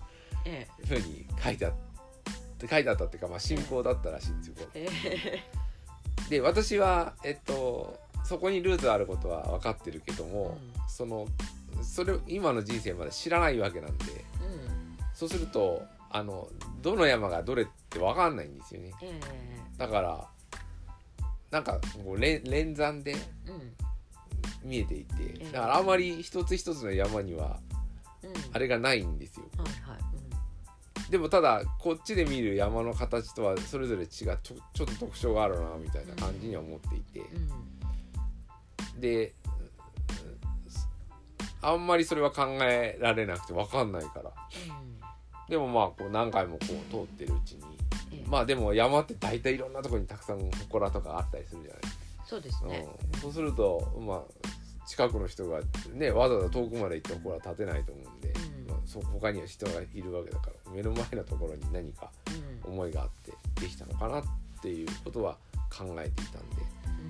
えふうに書いてあって書いてあったっていうか、まあ、信仰だったらしいんですよ。ええ。で私はえっとそこにルーツあることは分かってるけども、うん。そのそれを今の人生まで知らないわけなんでうん。そうするとあのどの山がどれって分かんないんですよね。えだからなんかこう連連山でえうん。見えていてえだからあんまり一つ一つの山にはうん。あれがないんですよ。はいはいでもただこっちで見る山の形とはそれぞれ違うちょちょっと特徴があるなみたいな感じには思っていて、うん。うんであんまりそれは考えられなくて分かんないから。でもまあこう何回もこう通ってるうちに。ええ。まあでも山って大体いろんなところにたくさん祠とかあったりするじゃない。ですそうですか、ね。うん、そうするとまあ近くの人がねわざわざ遠くまで行って祠建てないと思うんで、そ他には人がいるわけだから目の前のところに何かうん。思いがあってできたのかなっていうことは考えていたんで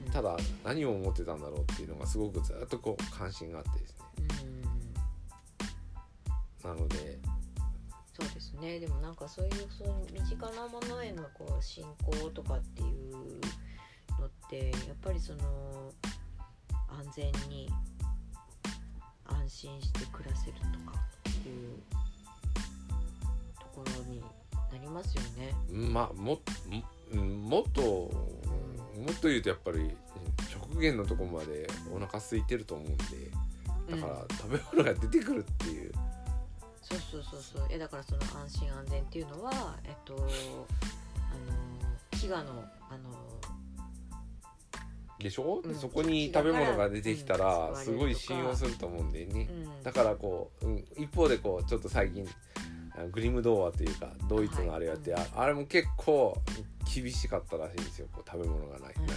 うん。ただ何を思ってたんだろうっていうのがすごくずっとこう関心があってですね。うん。なのでそうですね。でもなんかそういうそう身近なものへのこう信仰とかっていうのってやっぱりその安全に安心して暮らせるとかっていうところになりますよね。まあももっともっと言うとやっぱり極限のところまでお腹空いてると思うんでだからうん食べ物が出てくるっていう、そうそうそうそう。えだからその安心安全っていうのはえっとあの飢餓のあのでしょ、うん。そこに食べ物が出てきたらうん。すごい信用すると思うんだよね、うん。だからこう、うん、一方でこうちょっと最近グリム童話というかドイツのあれやって、はい。ああれも結構厳しかったらしいんですよ。こう食べ物がないないんで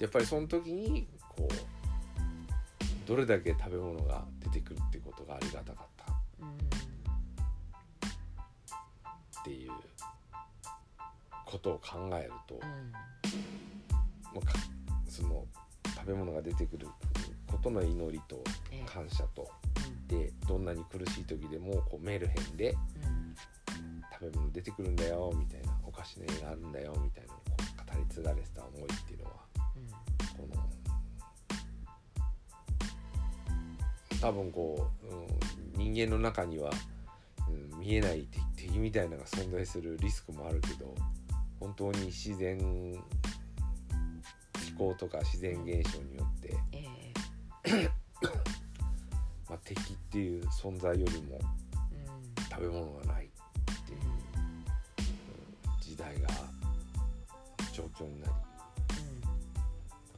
やっぱりその時にこうどれだけ食べ物が出てくるってことがありがたかったうん。っていうことを考えると、うんその食べ物が出てくることの祈りとええ。感謝と。うん。でどんなに苦しい時でもこうメルヘンでうん食べ物出てくるんだよみたいなおかしな絵があるんだよみたいなこう語り継がれてた思いっていうのはうん。この多分こう、うん、人間の中には、うん、見えない敵敵みたいなのが存在するリスクもあるけど本当に自然気候とか自然現象によって、ええ。(coughs) まあ、敵っていう存在よりもうん食べ物がないっていう、うん。時代が状況になり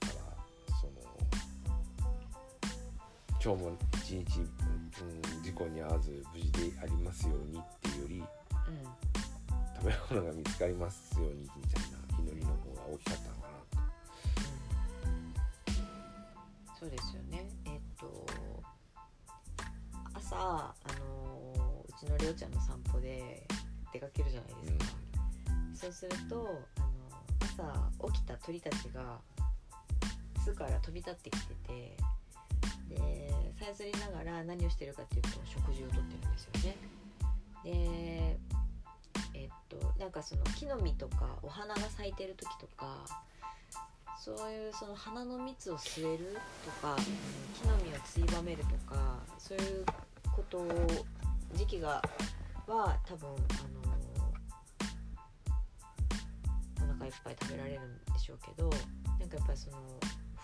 だからその今日も一日、うん、事故に遭わず無事でありますようにっていうよりうん。うん。食べ物が見つかりますようにみたいな祈りの方が大きかったのそうですよね。えっと朝あのうちのりょうちゃんの散歩で出かけるじゃないですか、そうするとあの朝起きた鳥たちが巣から飛び立ってきててでさえずりながら何をしてるかっていうと食事をとってるんですよね。でえっとなんかその木の実とかお花が咲いてる時とかそういうその花の蜜を吸えるとか、木の実をついばめるとかそういうことを時期がは多分あのお腹いっぱい食べられるんでしょうけどなんかやっぱりその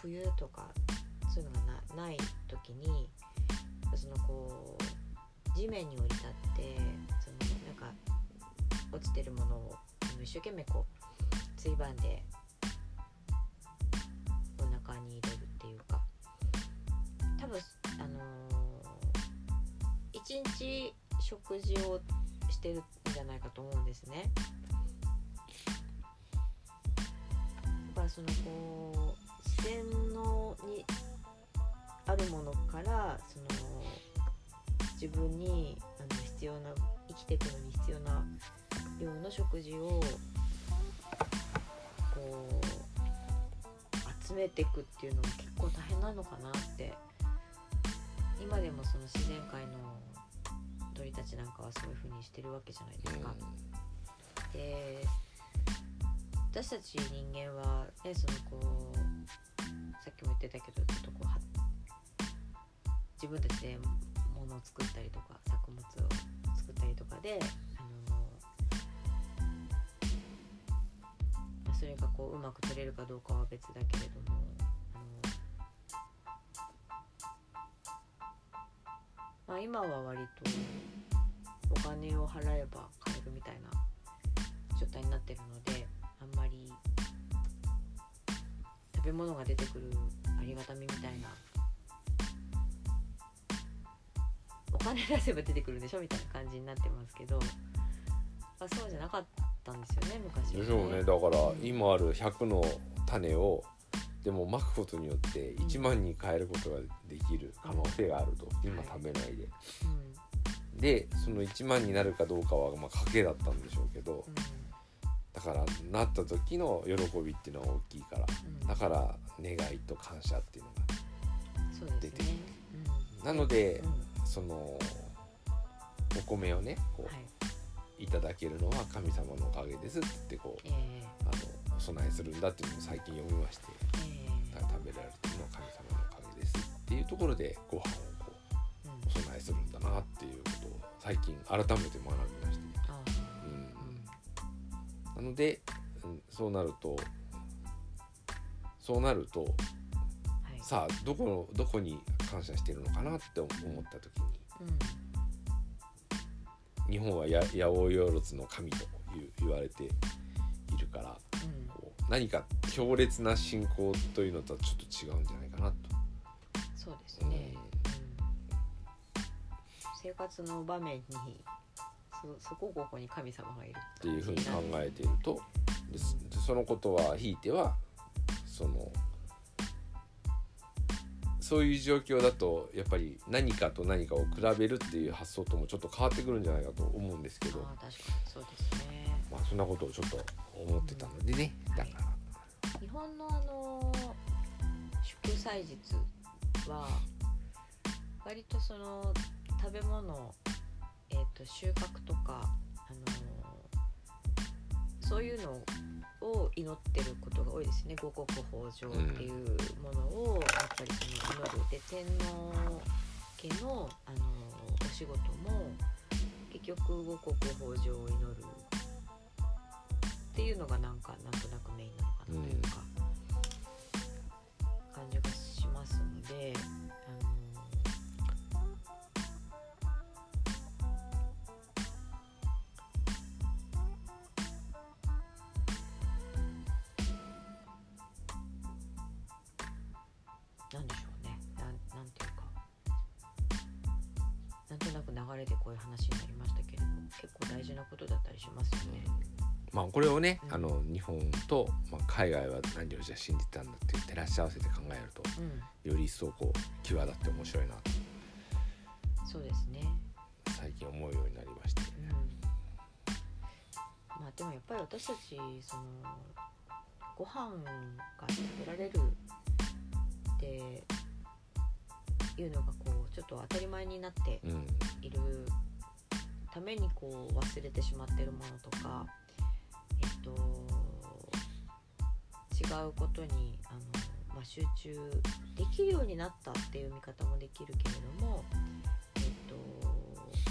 冬とかそういうのがなない時にそのこう地面に降り立ってそのなんか落ちてるものを一生懸命こうついばんでー一日食事をしてるんじゃないかと思うんですね。だからそのこう自然のにあるものからその自分にあの必要な生きていくのに必要な量の食事をこう集めていくっていうのも結構大変なのかなって今でもその自然界の鳥たちなんかはそういう風にしてるわけじゃないですか。で私たち人間はねそのこうさっきも言ってたけどちょっとこうは自分たちで物を作ったりとか作物を作ったりとかであのまあそれがこううまく取れるかどうかは別だけれどもまあ、今は割とお金を払えば買えるみたいな状態になってるのであんまり食べ物が出てくるありがたみみたいなお金出せば出てくるでしょみたいな感じになってますけど、まあ、そうじゃなかったんですよね昔はでしょうね。だから今ある100の種をでもまくことによって1万に変えることができる可能性があると。今食べないで。うん。でその1万になるかどうかはまあ賭けだったんでしょうけどだからなった時の喜びっていうのは大きいからうん。うんだから願いと感謝っていうのそうですね。がなのでうん。うん。そのお米をねこはい。ういただけるのは神様のおかげですってこうええ。あのお供えするんだっていうのを最近読みましてえだから食べられてるのは神様のおかげですっていうところでご飯をこうえうんお供えするんだなっていうことを最近改めて学びまして、あうん、なので、うん、そうなるとそうなるとはい。さあどこのどこに感謝してるのかなって思った時にうん。日本はや八百万の神という言われているから何か強烈な信仰というのとはちょっと違うんじゃないかなと。そうですね、うん。生活の場面にそそこここに神様がいるっていうふうに考えているとでそのことはひいてはそのそういう状況だとやっぱり何かと何かを比べるっていう発想ともちょっと変わってくるんじゃないかと思うんですけど。あ確かにそうですね。まあそんなことをちょっと思ってたのでねだから。日本のあの祝祭日は割とその食べ物、えー、と収穫とか、あのそういうのを祈ってることが多いですね。五穀豊穣っていうものをやっぱりその祈る。で天皇家の、あのお仕事も結局五穀豊穣を祈るっていうのがなんかなんとなくメインなのかなというか、感じがしますので、まあこれをねうんあの日本と、まあ、海外は何をじゃあ信じてたんだって照らし合わせて考えるとうん、より一層こう際立って面白いなとそうですね。最近思うようになりましてうん、まあでもやっぱり私たちそのご飯が食べられるっていうのがこうちょっと当たり前になってうん。いるためにこう忘れてしまってるものとかえっと違うことにあの、まあ、集中できるようになったっていう見方もできるけれどもえっと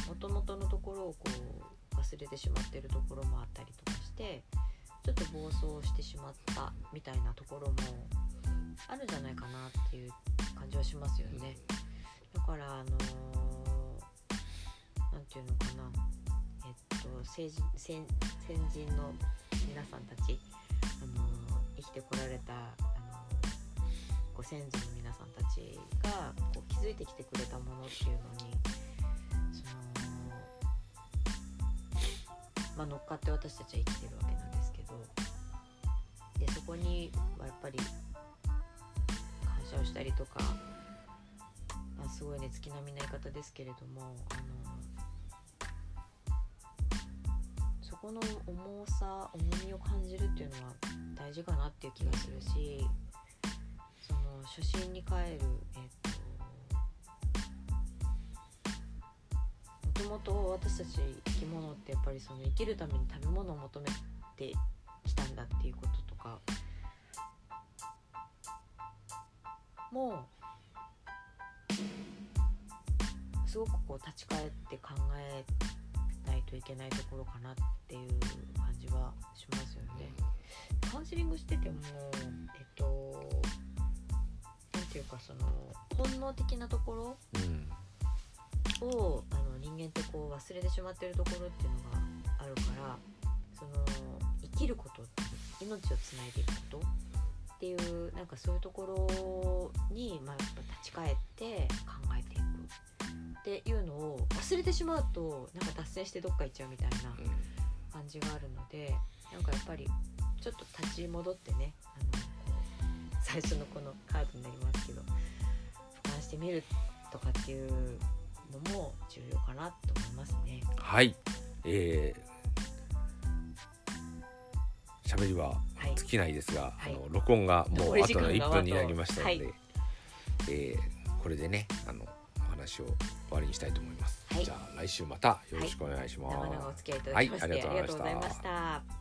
元々のところをこう忘れてしまってるところもあったりとかしてちょっと暴走してしまったみたいなところもあるんじゃないかなっていう感じはしますよね。だからあのなんていうのかなと成人先先人の皆さんたちあの生きてこられたあのご先祖の皆さんたちがこう築いてきてくれたものっていうのにそのまあ乗っかって私たちは生きてるわけなんですけどでそこにはやっぱり感謝をしたりとか、まあ、すごいね月並みな言い方ですけれどもあのこの重さ重みを感じるっていうのは大事かなっていう気がするしその初心に帰るえっともともと私たち生き物ってやっぱりその生きるために食べ物を求めてきたんだっていうこととかもうすごくこう立ち返って考えないといけないところかなっていう感じはしますよね。カウンセリングしててもえっとなんていうかその本能的なところうんをあの人間ってこう忘れてしまってるところっていうのがあるからその生きること命をつないでいくことっていうなんかそういうところに、まあ、やっぱ立ち返って考えていくっていうのを忘れてしまうとなんか脱線してどっか行っちゃうみたいな感じがあるのでなんかやっぱりちょっと立ち戻ってねあの最初のこのカードになりますけど俯瞰してみるとかっていうのも重要かなと思いますね。はい。えー、喋りははい。尽きないですが、はい。あの録音がもうあとの1時間が分になりましたので、はい。えーこれでねあのお話を終わりにしたいと思います、はい。じゃあ来週またよろしくお願いします、長々お付き合いいただきまして、はいありがとうございました。